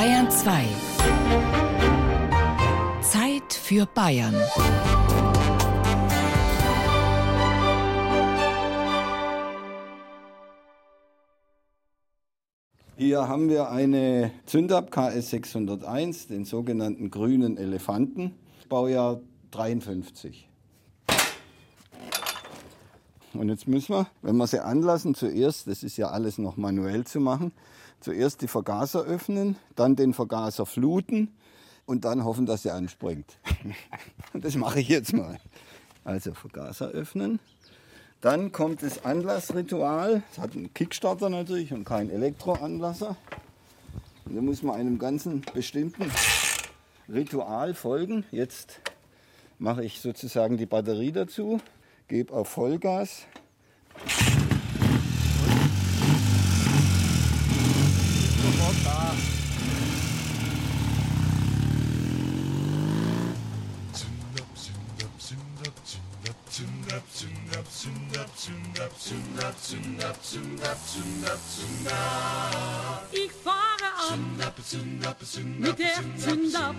Bayern 2. Zeit für Bayern. Hier haben wir eine Zündab KS 601, den sogenannten grünen Elefanten, Baujahr 53. Und jetzt müssen wir, wenn wir sie anlassen, zuerst, das ist ja alles noch manuell zu machen, zuerst die Vergaser öffnen, dann den Vergaser fluten und dann hoffen, dass sie anspringt. das mache ich jetzt mal. Also Vergaser öffnen. Dann kommt das Anlassritual. Es hat einen Kickstarter natürlich und keinen Elektroanlasser. Und da muss man einem ganzen bestimmten Ritual folgen. Jetzt mache ich sozusagen die Batterie dazu gebe auf Vollgas. Ich fahre an mit der Zündab.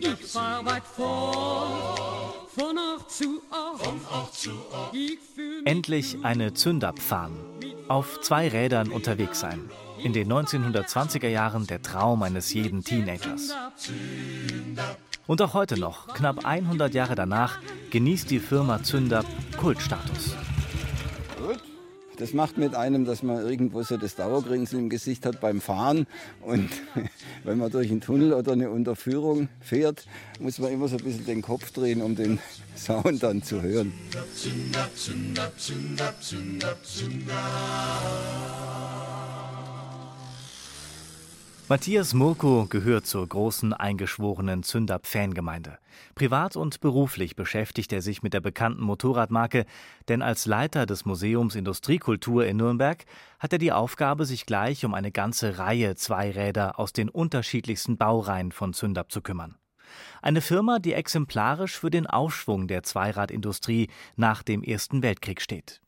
Ich fahr weit vor, von Ort zu Ort. Endlich eine Zündab fahren. Auf zwei Rädern unterwegs sein. In den 1920er Jahren der Traum eines jeden Teenagers. Und auch heute noch, knapp 100 Jahre danach, genießt die Firma Zündab Kultstatus. Das macht mit einem, dass man irgendwo so das Dauergrinsen im Gesicht hat beim Fahren. Und wenn man durch einen Tunnel oder eine Unterführung fährt, muss man immer so ein bisschen den Kopf drehen, um den Sound dann zu hören. Zündab, zündab, zündab, zündab, zündab. Matthias Murko gehört zur großen eingeschworenen Zündab-Fangemeinde. Privat und beruflich beschäftigt er sich mit der bekannten Motorradmarke, denn als Leiter des Museums Industriekultur in Nürnberg hat er die Aufgabe, sich gleich um eine ganze Reihe Zweiräder aus den unterschiedlichsten Baureihen von Zündab zu kümmern. Eine Firma, die exemplarisch für den Aufschwung der Zweiradindustrie nach dem Ersten Weltkrieg steht.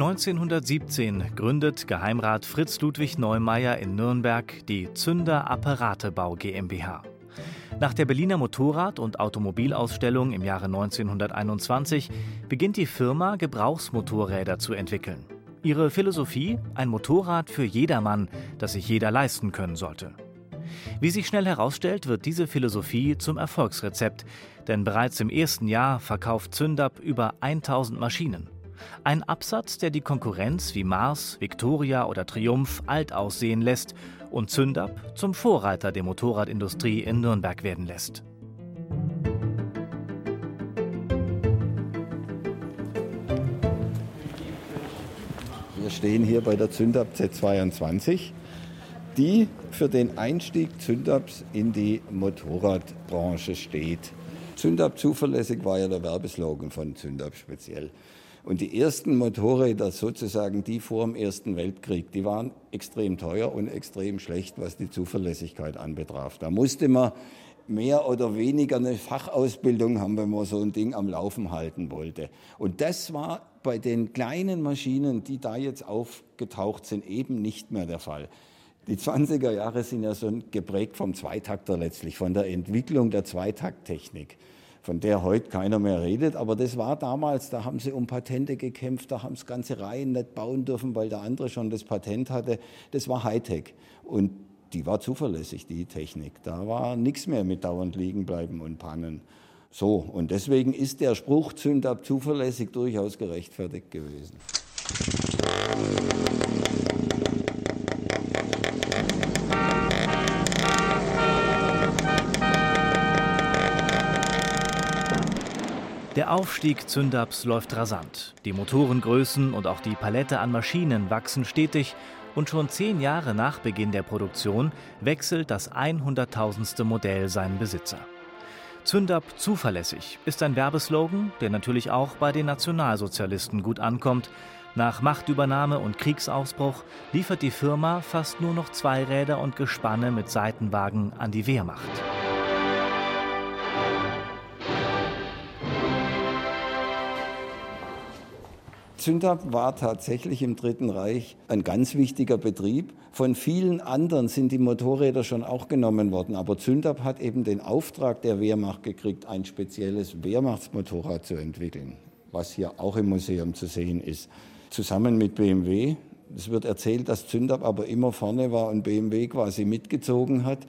1917 gründet Geheimrat Fritz Ludwig Neumeier in Nürnberg die Zünder Apparatebau GmbH. Nach der Berliner Motorrad- und Automobilausstellung im Jahre 1921 beginnt die Firma Gebrauchsmotorräder zu entwickeln. Ihre Philosophie ein Motorrad für jedermann, das sich jeder leisten können sollte. Wie sich schnell herausstellt, wird diese Philosophie zum Erfolgsrezept, denn bereits im ersten Jahr verkauft Zündab über 1000 Maschinen. Ein Absatz, der die Konkurrenz wie Mars, Victoria oder Triumph alt aussehen lässt und Zündab zum Vorreiter der Motorradindustrie in Nürnberg werden lässt. Wir stehen hier bei der Zündab Z22, die für den Einstieg Zündabs in die Motorradbranche steht. Zündab zuverlässig war ja der Werbeslogan von Zündab speziell. Und die ersten Motorräder, sozusagen die vor dem Ersten Weltkrieg, die waren extrem teuer und extrem schlecht, was die Zuverlässigkeit anbetraf. Da musste man mehr oder weniger eine Fachausbildung haben, wenn man so ein Ding am Laufen halten wollte. Und das war bei den kleinen Maschinen, die da jetzt aufgetaucht sind, eben nicht mehr der Fall. Die 20er Jahre sind ja so geprägt vom Zweitakter letztlich, von der Entwicklung der Zweitakttechnik von der heute keiner mehr redet. Aber das war damals, da haben sie um Patente gekämpft, da haben sie ganze Reihen nicht bauen dürfen, weil der andere schon das Patent hatte. Das war Hightech. Und die war zuverlässig, die Technik. Da war nichts mehr mit dauernd liegen bleiben und Pannen. So, und deswegen ist der Spruch Zündab zuverlässig durchaus gerechtfertigt gewesen. Der Aufstieg Zündabs läuft rasant. Die Motorengrößen und auch die Palette an Maschinen wachsen stetig und schon zehn Jahre nach Beginn der Produktion wechselt das 100.000. Modell seinen Besitzer. Zündab zuverlässig ist ein Werbeslogan, der natürlich auch bei den Nationalsozialisten gut ankommt. Nach Machtübernahme und Kriegsausbruch liefert die Firma fast nur noch Zweiräder und Gespanne mit Seitenwagen an die Wehrmacht. Zündab war tatsächlich im Dritten Reich ein ganz wichtiger Betrieb. Von vielen anderen sind die Motorräder schon auch genommen worden. Aber Zündab hat eben den Auftrag der Wehrmacht gekriegt, ein spezielles Wehrmachtsmotorrad zu entwickeln, was hier auch im Museum zu sehen ist. Zusammen mit BMW. Es wird erzählt, dass Zündab aber immer vorne war und BMW quasi mitgezogen hat.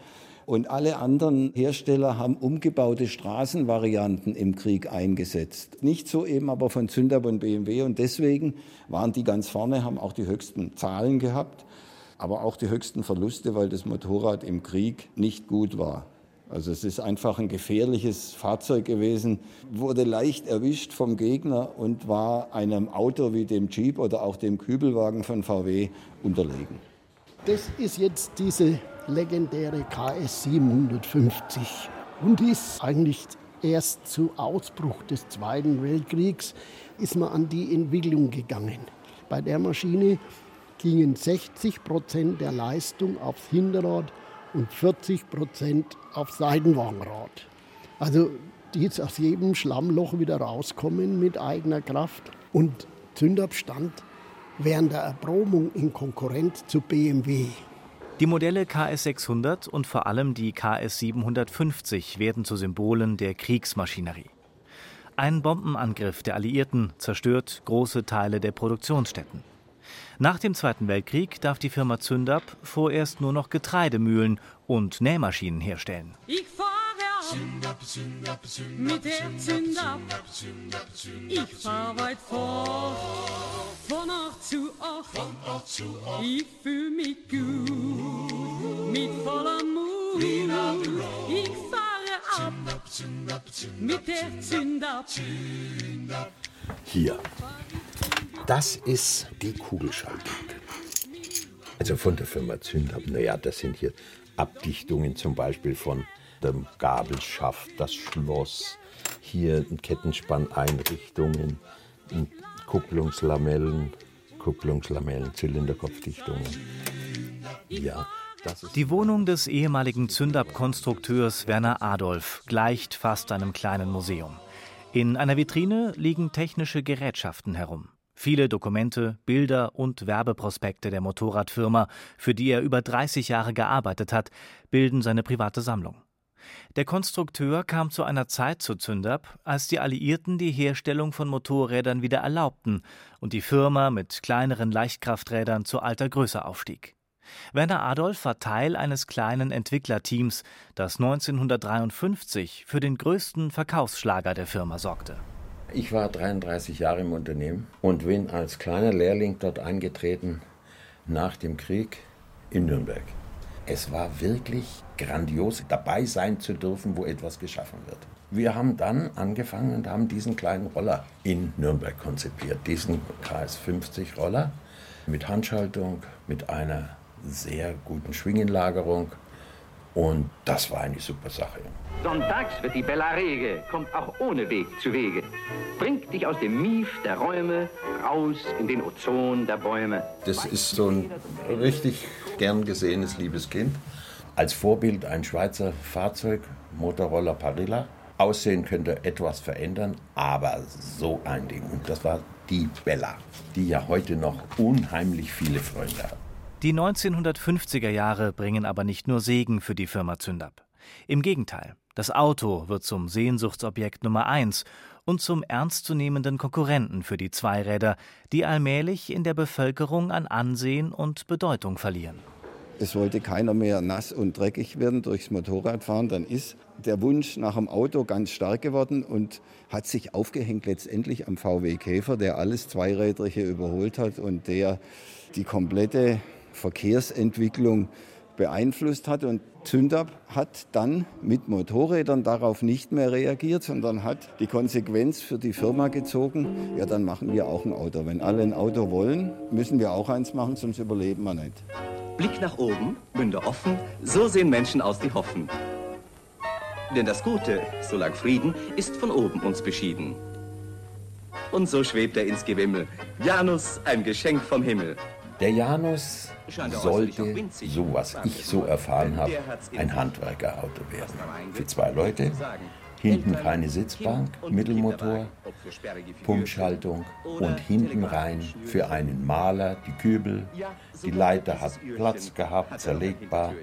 Und alle anderen Hersteller haben umgebaute Straßenvarianten im Krieg eingesetzt. Nicht so eben aber von Zündab und BMW. Und deswegen waren die ganz vorne, haben auch die höchsten Zahlen gehabt, aber auch die höchsten Verluste, weil das Motorrad im Krieg nicht gut war. Also es ist einfach ein gefährliches Fahrzeug gewesen, wurde leicht erwischt vom Gegner und war einem Auto wie dem Jeep oder auch dem Kübelwagen von VW unterlegen. Das ist jetzt diese legendäre KS 750 und ist eigentlich erst zu Ausbruch des Zweiten Weltkriegs ist man an die Entwicklung gegangen. Bei der Maschine gingen 60 Prozent der Leistung aufs Hinterrad und 40 Prozent aufs Seitenwagenrad. Also die jetzt aus jedem Schlammloch wieder rauskommen mit eigener Kraft. Und Zündabstand während der Erprobung in Konkurrenz zu BMW. Die Modelle KS 600 und vor allem die KS 750 werden zu Symbolen der Kriegsmaschinerie. Ein Bombenangriff der Alliierten zerstört große Teile der Produktionsstätten. Nach dem Zweiten Weltkrieg darf die Firma Zündab vorerst nur noch Getreidemühlen und Nähmaschinen herstellen. Ich mit der Zündab. Ich fahr weit fort, von Ort zu Ort. Ich fühl mich gut, mit voller Mut. Ich fahre ab mit der Zündab. Hier. Das ist die Kugelschaltung. Also von der Firma Zündab. Naja, das sind hier Abdichtungen zum Beispiel von dem Gabelschaft, das Schloss, hier Kettenspanneinrichtungen, Kupplungslamellen, Kupplungslamellen, Zylinderkopfdichtungen. Ja, Die Wohnung des ehemaligen Zündab-Konstrukteurs Werner Adolf gleicht fast einem kleinen Museum. In einer Vitrine liegen technische Gerätschaften herum. Viele Dokumente, Bilder und Werbeprospekte der Motorradfirma, für die er über 30 Jahre gearbeitet hat, bilden seine private Sammlung. Der Konstrukteur kam zu einer Zeit zu Zündab, als die Alliierten die Herstellung von Motorrädern wieder erlaubten und die Firma mit kleineren Leichtkrafträdern zu alter Größe aufstieg. Werner Adolf war Teil eines kleinen Entwicklerteams, das 1953 für den größten Verkaufsschlager der Firma sorgte. Ich war 33 Jahre im Unternehmen und bin als kleiner Lehrling dort eingetreten nach dem Krieg in Nürnberg. Es war wirklich grandios, dabei sein zu dürfen, wo etwas geschaffen wird. Wir haben dann angefangen und haben diesen kleinen Roller in Nürnberg konzipiert, diesen KS50 Roller mit Handschaltung, mit einer sehr guten Schwingenlagerung und das war eine super Sache. Sonntags wird die Bella rege, kommt auch ohne Weg zu Wege. Bringt dich aus dem Mief der Räume raus in den Ozon der Bäume. Das ist so ein richtig gern gesehenes liebes Kind. Als Vorbild ein Schweizer Fahrzeug, Motorroller Parilla. Aussehen könnte etwas verändern, aber so ein Ding. Und das war die Bella, die ja heute noch unheimlich viele Freunde hat. Die 1950er Jahre bringen aber nicht nur Segen für die Firma Zündab. Im Gegenteil, das Auto wird zum Sehnsuchtsobjekt Nummer eins und zum ernstzunehmenden Konkurrenten für die Zweiräder, die allmählich in der Bevölkerung an Ansehen und Bedeutung verlieren. Es wollte keiner mehr nass und dreckig werden durchs Motorradfahren. Dann ist der Wunsch nach dem Auto ganz stark geworden und hat sich aufgehängt letztendlich am VW Käfer, der alles Zweirädrige überholt hat und der die komplette Verkehrsentwicklung beeinflusst hat. Und Zündab hat dann mit Motorrädern darauf nicht mehr reagiert, sondern hat die Konsequenz für die Firma gezogen. Ja, dann machen wir auch ein Auto. Wenn alle ein Auto wollen, müssen wir auch eins machen, sonst überleben wir nicht. Blick nach oben, Münde offen, so sehen Menschen aus, die hoffen. Denn das Gute, solang Frieden, ist von oben uns beschieden. Und so schwebt er ins Gewimmel. Janus, ein Geschenk vom Himmel. Der Janus sollte, so was ich so erfahren habe, ein Handwerkerauto werden. Für zwei Leute, Hinten keine Sitzbank, Mittelmotor, Pumpschaltung und hinten rein für einen Maler die Kübel. Die Leiter hat Platz gehabt, zerlegbar.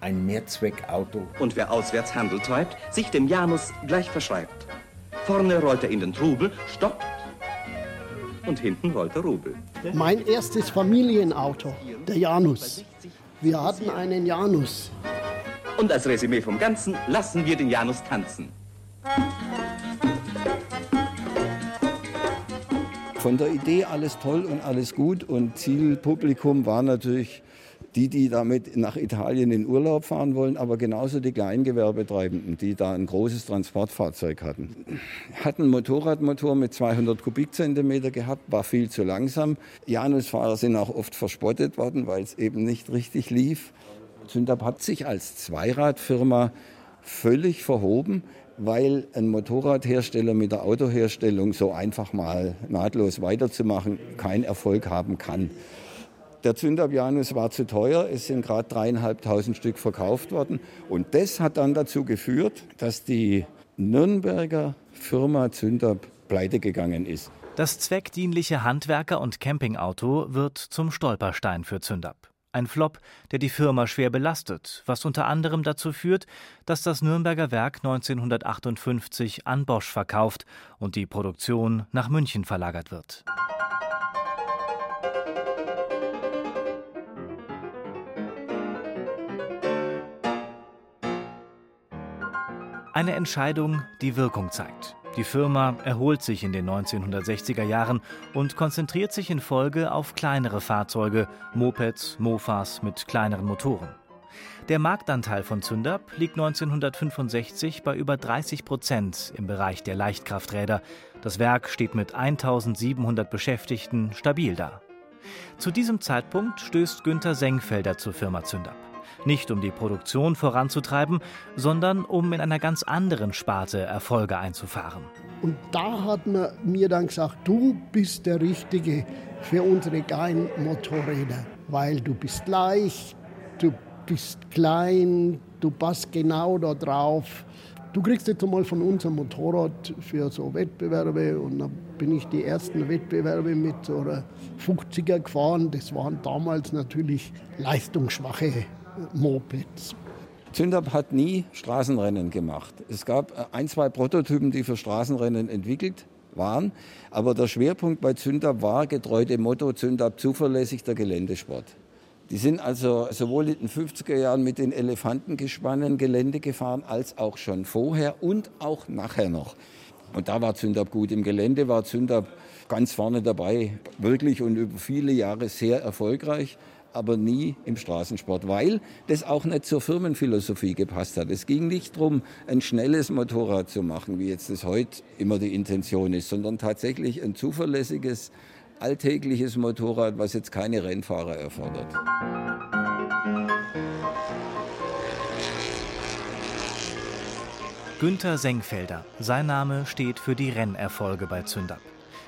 Ein Mehrzweckauto. Und wer auswärts Handel treibt, sich dem Janus gleich verschreibt. Vorne rollt er in den Trubel, stoppt und hinten rollt der Rubel. Mein erstes Familienauto, der Janus. Wir hatten einen Janus. Und als Resümee vom Ganzen lassen wir den Janus tanzen. Von der Idee alles toll und alles gut und Zielpublikum war natürlich die, die damit nach Italien in Urlaub fahren wollen, aber genauso die Kleingewerbetreibenden, die da ein großes Transportfahrzeug hatten. Hatten einen Motorradmotor mit 200 Kubikzentimeter gehabt, war viel zu langsam. Janusfahrer sind auch oft verspottet worden, weil es eben nicht richtig lief. Zündab hat sich als Zweiradfirma völlig verhoben, weil ein Motorradhersteller mit der Autoherstellung so einfach mal nahtlos weiterzumachen keinen Erfolg haben kann. Der Zündabianus war zu teuer, es sind gerade dreieinhalbtausend Stück verkauft worden. Und das hat dann dazu geführt, dass die Nürnberger Firma Zündab pleite gegangen ist. Das zweckdienliche Handwerker- und Campingauto wird zum Stolperstein für Zündab. Ein Flop, der die Firma schwer belastet, was unter anderem dazu führt, dass das Nürnberger Werk 1958 an Bosch verkauft und die Produktion nach München verlagert wird. Eine Entscheidung, die Wirkung zeigt. Die Firma erholt sich in den 1960er Jahren und konzentriert sich in Folge auf kleinere Fahrzeuge, Mopeds, Mofas mit kleineren Motoren. Der Marktanteil von Zündab liegt 1965 bei über 30 Prozent im Bereich der Leichtkrafträder. Das Werk steht mit 1700 Beschäftigten stabil da. Zu diesem Zeitpunkt stößt Günther Senkfelder zur Firma Zündab. Nicht um die Produktion voranzutreiben, sondern um in einer ganz anderen Sparte Erfolge einzufahren. Und da hat man mir dann gesagt, du bist der Richtige für unsere geilen Motorräder, weil du bist leicht, du bist klein, du passt genau da drauf. Du kriegst jetzt einmal von uns ein Motorrad für so Wettbewerbe und dann bin ich die ersten Wettbewerbe mit so einer 50er gefahren. Das waren damals natürlich leistungsschwache Mopeds. Zündab hat nie Straßenrennen gemacht. Es gab äh, ein, zwei Prototypen, die für Straßenrennen entwickelt waren. Aber der Schwerpunkt bei Zündab war getreu dem Motto Zündab zuverlässig der Geländesport. Die sind also sowohl in den 50er Jahren mit den Elefantengespannen Gelände gefahren, als auch schon vorher und auch nachher noch. Und da war Zündab gut. Im Gelände war Zündab ganz vorne dabei, wirklich und über viele Jahre sehr erfolgreich aber nie im Straßensport, weil das auch nicht zur Firmenphilosophie gepasst hat. Es ging nicht darum, ein schnelles Motorrad zu machen, wie jetzt das heute immer die Intention ist, sondern tatsächlich ein zuverlässiges, alltägliches Motorrad, was jetzt keine Rennfahrer erfordert. Günther Senkfelder. Sein Name steht für die Rennerfolge bei Zündab.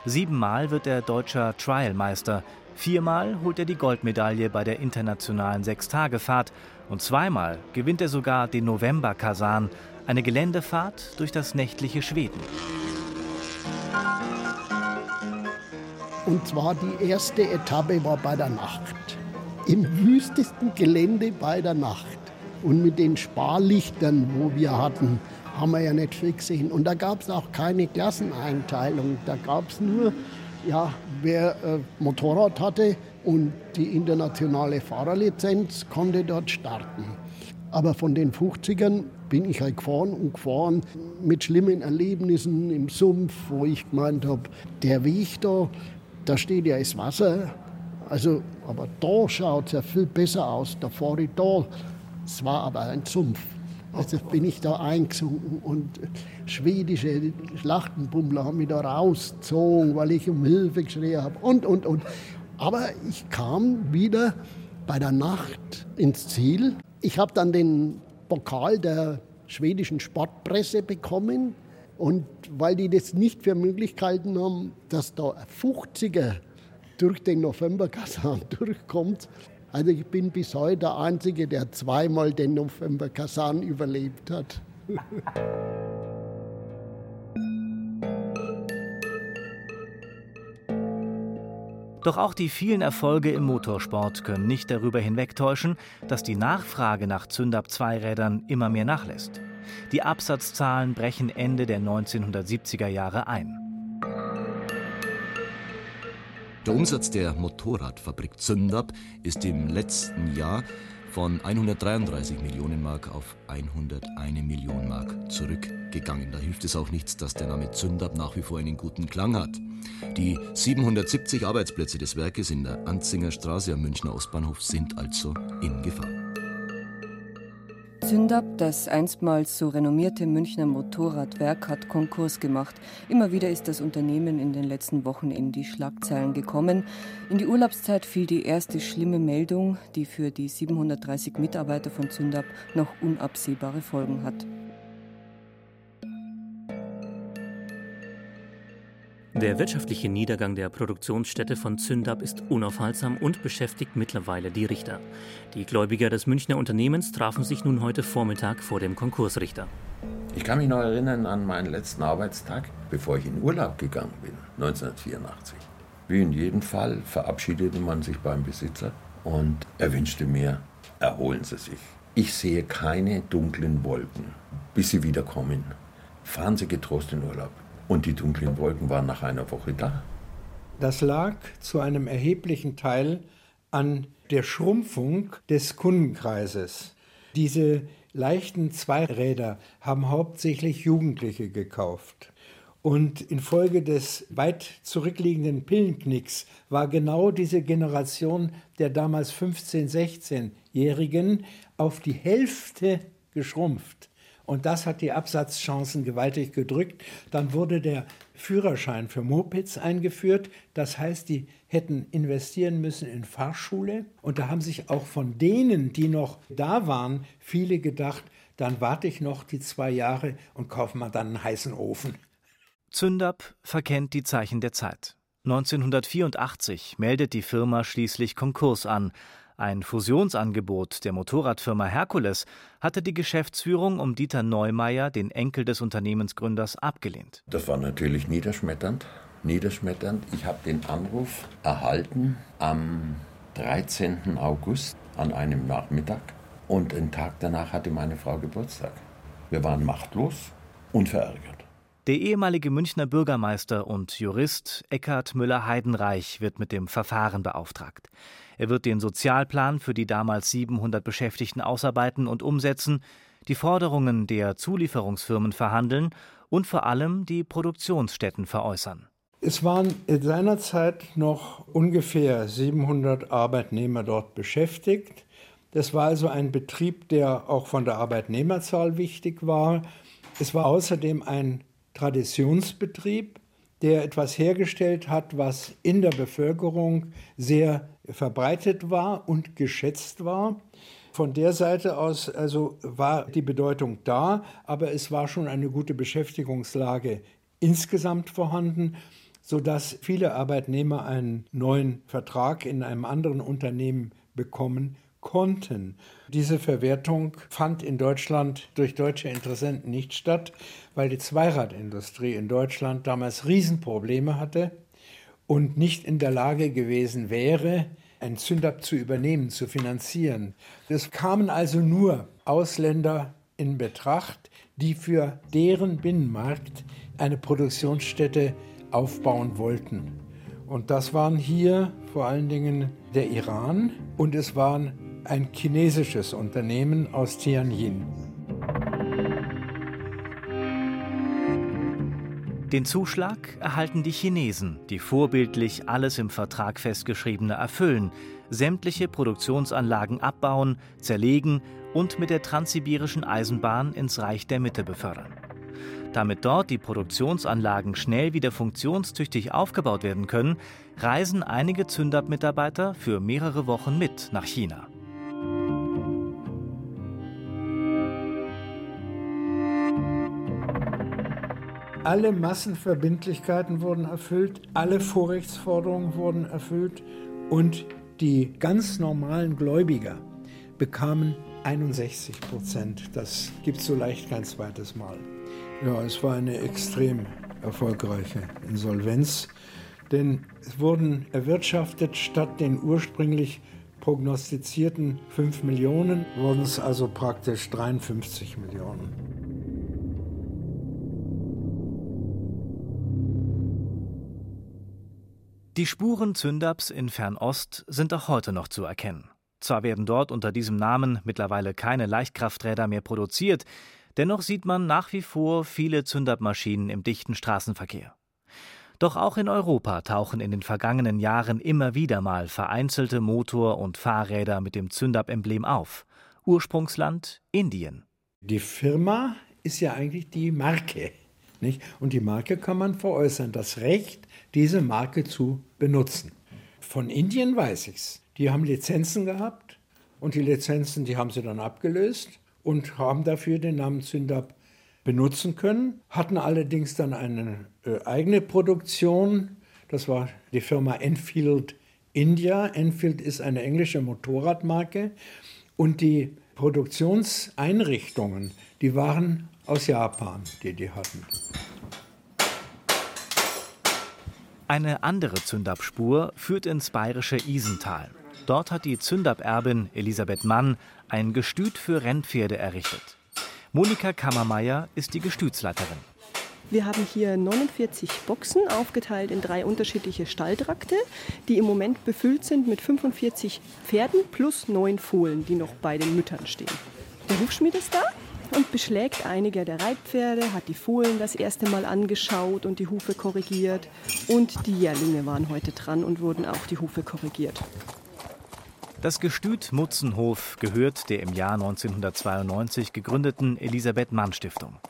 Siebenmal wird er deutscher Trialmeister, Viermal holt er die Goldmedaille bei der internationalen Sechstagefahrt und zweimal gewinnt er sogar den November-Kasan, eine Geländefahrt durch das nächtliche Schweden. Und zwar die erste Etappe war bei der Nacht. Im wüstesten Gelände bei der Nacht. Und mit den Sparlichtern, wo wir hatten, haben wir ja nicht viel gesehen. Und da gab es auch keine Klasseneinteilung. Da gab es nur ja, wer äh, Motorrad hatte und die internationale Fahrerlizenz, konnte dort starten. Aber von den 50ern bin ich halt gefahren und gefahren mit schlimmen Erlebnissen im Sumpf, wo ich gemeint habe, der Weg da, da steht ja das Wasser. Also, aber da schaut es ja viel besser aus, da fahre ich da. Es war aber ein Sumpf. Also bin ich da eingesunken und schwedische Schlachtenbummler haben mich da rausgezogen, weil ich um Hilfe geschrien habe und, und, und. Aber ich kam wieder bei der Nacht ins Ziel. Ich habe dann den Pokal der schwedischen Sportpresse bekommen. Und weil die das nicht für möglich gehalten haben, dass da ein 50er durch den Novemberkasan durchkommt, also ich bin bis heute der Einzige, der zweimal den November Kasan überlebt hat. Doch auch die vielen Erfolge im Motorsport können nicht darüber hinwegtäuschen, dass die Nachfrage nach Zündab-Zweirädern immer mehr nachlässt. Die Absatzzahlen brechen Ende der 1970er Jahre ein. Der Umsatz der Motorradfabrik Zündab ist im letzten Jahr von 133 Millionen Mark auf 101 Million Mark zurückgegangen. Da hilft es auch nichts, dass der Name Zündab nach wie vor einen guten Klang hat. Die 770 Arbeitsplätze des Werkes in der Anzinger Straße am Münchner Ostbahnhof sind also in Gefahr. Zündab, das einstmals so renommierte Münchner Motorradwerk, hat Konkurs gemacht. Immer wieder ist das Unternehmen in den letzten Wochen in die Schlagzeilen gekommen. In die Urlaubszeit fiel die erste schlimme Meldung, die für die 730 Mitarbeiter von Zündab noch unabsehbare Folgen hat. Der wirtschaftliche Niedergang der Produktionsstätte von Zündab ist unaufhaltsam und beschäftigt mittlerweile die Richter. Die Gläubiger des Münchner Unternehmens trafen sich nun heute Vormittag vor dem Konkursrichter. Ich kann mich noch erinnern an meinen letzten Arbeitstag, bevor ich in Urlaub gegangen bin, 1984. Wie in jedem Fall verabschiedete man sich beim Besitzer und er wünschte mir, erholen Sie sich. Ich sehe keine dunklen Wolken, bis Sie wiederkommen. Fahren Sie getrost in Urlaub. Und die dunklen Wolken waren nach einer Woche da. Das lag zu einem erheblichen Teil an der Schrumpfung des Kundenkreises. Diese leichten Zweiräder haben hauptsächlich Jugendliche gekauft. Und infolge des weit zurückliegenden Pillenknicks war genau diese Generation der damals 15-, 16-Jährigen auf die Hälfte geschrumpft. Und das hat die Absatzchancen gewaltig gedrückt. Dann wurde der Führerschein für Mopeds eingeführt. Das heißt, die hätten investieren müssen in Fahrschule. Und da haben sich auch von denen, die noch da waren, viele gedacht, dann warte ich noch die zwei Jahre und kaufe mal dann einen heißen Ofen. Zündab verkennt die Zeichen der Zeit. 1984 meldet die Firma schließlich Konkurs an, ein Fusionsangebot der Motorradfirma Herkules hatte die Geschäftsführung um Dieter Neumeier, den Enkel des Unternehmensgründers, abgelehnt. Das war natürlich niederschmetternd. Niederschmetternd. Ich habe den Anruf erhalten am 13. August an einem Nachmittag und einen Tag danach hatte meine Frau Geburtstag. Wir waren machtlos und verärgert. Der ehemalige Münchner Bürgermeister und Jurist Eckhard Müller-Heidenreich wird mit dem Verfahren beauftragt. Er wird den Sozialplan für die damals 700 Beschäftigten ausarbeiten und umsetzen, die Forderungen der Zulieferungsfirmen verhandeln und vor allem die Produktionsstätten veräußern. Es waren seinerzeit noch ungefähr 700 Arbeitnehmer dort beschäftigt. Das war also ein Betrieb, der auch von der Arbeitnehmerzahl wichtig war. Es war außerdem ein Traditionsbetrieb, der etwas hergestellt hat, was in der Bevölkerung sehr verbreitet war und geschätzt war. Von der Seite aus also war die Bedeutung da, aber es war schon eine gute Beschäftigungslage insgesamt vorhanden, sodass viele Arbeitnehmer einen neuen Vertrag in einem anderen Unternehmen bekommen konnten. Diese Verwertung fand in Deutschland durch deutsche Interessenten nicht statt, weil die Zweiradindustrie in Deutschland damals Riesenprobleme hatte und nicht in der Lage gewesen wäre, ein Zündab zu übernehmen, zu finanzieren. Es kamen also nur Ausländer in Betracht, die für deren Binnenmarkt eine Produktionsstätte aufbauen wollten. Und das waren hier vor allen Dingen der Iran und es waren ein chinesisches Unternehmen aus Tianjin. Den Zuschlag erhalten die Chinesen, die vorbildlich alles im Vertrag festgeschriebene erfüllen, sämtliche Produktionsanlagen abbauen, zerlegen und mit der transsibirischen Eisenbahn ins Reich der Mitte befördern. Damit dort die Produktionsanlagen schnell wieder funktionstüchtig aufgebaut werden können, reisen einige Zündab-Mitarbeiter für mehrere Wochen mit nach China. Alle Massenverbindlichkeiten wurden erfüllt, alle Vorrechtsforderungen wurden erfüllt und die ganz normalen Gläubiger bekamen 61 Prozent. Das gibt es so leicht kein zweites Mal. Ja, es war eine extrem erfolgreiche Insolvenz. denn es wurden erwirtschaftet statt den ursprünglich prognostizierten 5 Millionen, wurden es also praktisch 53 Millionen. Die Spuren Zündaps in Fernost sind auch heute noch zu erkennen. Zwar werden dort unter diesem Namen mittlerweile keine Leichtkrafträder mehr produziert, dennoch sieht man nach wie vor viele Zündab-Maschinen im dichten Straßenverkehr. Doch auch in Europa tauchen in den vergangenen Jahren immer wieder mal vereinzelte Motor- und Fahrräder mit dem Zündab-Emblem auf. Ursprungsland Indien. Die Firma ist ja eigentlich die Marke. Nicht? Und die Marke kann man veräußern, das Recht, diese Marke zu benutzen. Von Indien weiß ich es. Die haben Lizenzen gehabt und die Lizenzen, die haben sie dann abgelöst und haben dafür den Namen Zündab benutzen können, hatten allerdings dann eine äh, eigene Produktion. Das war die Firma Enfield India. Enfield ist eine englische Motorradmarke und die Produktionseinrichtungen, die waren aus Japan, die die hatten. Eine andere Zündabspur führt ins bayerische Isental. Dort hat die Zündab-Erbin Elisabeth Mann ein Gestüt für Rennpferde errichtet. Monika Kammermeier ist die Gestütsleiterin. Wir haben hier 49 Boxen aufgeteilt in drei unterschiedliche Stalltrakte, die im Moment befüllt sind mit 45 Pferden plus neun Fohlen, die noch bei den Müttern stehen. Der Hufschmied ist da und beschlägt einige der Reitpferde, hat die Fohlen das erste Mal angeschaut und die Hufe korrigiert. Und die Jährlinge waren heute dran und wurden auch die Hufe korrigiert. Das Gestüt Mutzenhof gehört der im Jahr 1992 gegründeten Elisabeth Mann Stiftung.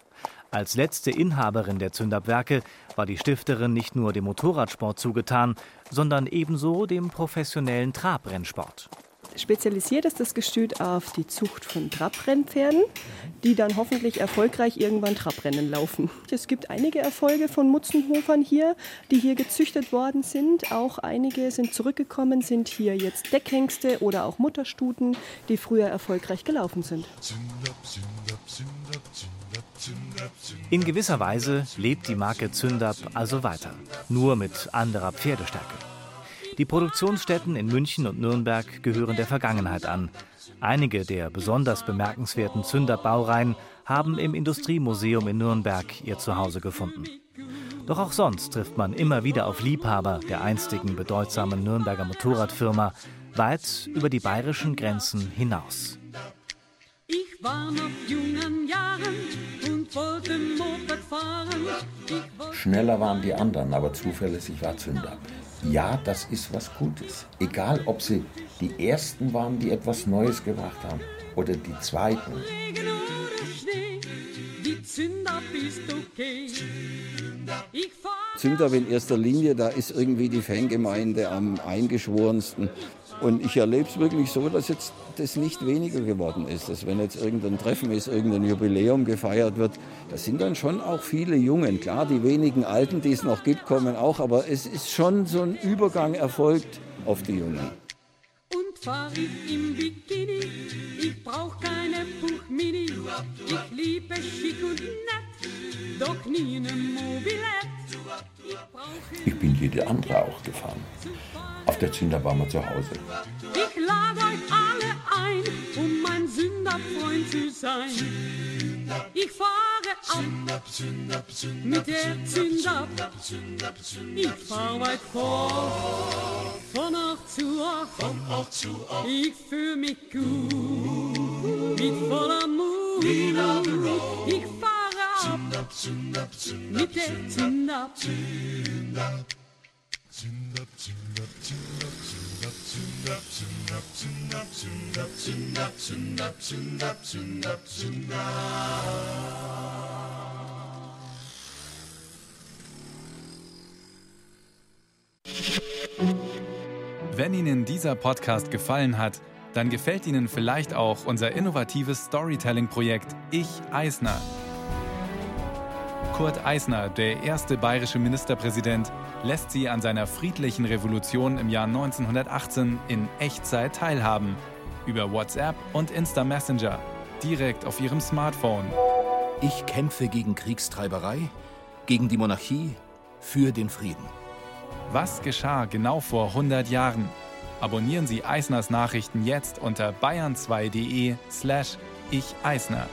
Als letzte Inhaberin der Zündabwerke war die Stifterin nicht nur dem Motorradsport zugetan, sondern ebenso dem professionellen Trabrennsport. Spezialisiert ist das Gestüt auf die Zucht von Trabrennpferden, die dann hoffentlich erfolgreich irgendwann Trabrennen laufen. Es gibt einige Erfolge von Mutzenhofern hier, die hier gezüchtet worden sind. Auch einige sind zurückgekommen, sind hier jetzt Deckhengste oder auch Mutterstuten, die früher erfolgreich gelaufen sind. In gewisser Weise lebt die Marke Zündab also weiter, nur mit anderer Pferdestärke. Die Produktionsstätten in München und Nürnberg gehören der Vergangenheit an. Einige der besonders bemerkenswerten Zünderbaureihen haben im Industriemuseum in Nürnberg ihr Zuhause gefunden. Doch auch sonst trifft man immer wieder auf Liebhaber der einstigen bedeutsamen Nürnberger Motorradfirma, weit über die bayerischen Grenzen hinaus. Ich war noch jungen Jahren und wollte Moped fahren. Schneller waren die anderen, aber zuverlässig war Zündab ja, das ist was Gutes. Egal, ob sie die Ersten waren, die etwas Neues gebracht haben, oder die Zweiten. Zündab in erster Linie, da ist irgendwie die Fangemeinde am eingeschworensten. Und ich erlebe es wirklich so, dass jetzt das nicht weniger geworden ist. Dass wenn jetzt irgendein Treffen ist, irgendein Jubiläum gefeiert wird, das sind dann schon auch viele Jungen. Klar, die wenigen Alten, die es noch gibt, kommen auch, aber es ist schon so ein Übergang erfolgt auf die Jungen. Und fahr ich im Bikini, ich brauch keine Puchmini, ich liebe schick und nett, doch nie ne Mobilett. Ich bin jede andere auch gefahren. Der wir zu Hause. Ich lade euch alle ein, um mein Sünderfreund zu sein. Ich fahre ab mit der Zünder. Ich fahr weit vor, von Ort zu Ort. Ich fühl mich gut, mit voller Mut. Ich fahre ab mit der Zünder. Wenn Ihnen dieser Podcast gefallen hat, dann gefällt Ihnen vielleicht auch unser innovatives Storytelling-Projekt Ich Eisner. Kurt Eisner, der erste bayerische Ministerpräsident, lässt sie an seiner friedlichen Revolution im Jahr 1918 in Echtzeit teilhaben. Über WhatsApp und Insta Messenger, direkt auf ihrem Smartphone. Ich kämpfe gegen Kriegstreiberei, gegen die Monarchie, für den Frieden. Was geschah genau vor 100 Jahren? Abonnieren Sie Eisners Nachrichten jetzt unter bayern2.de slash ich Eisner.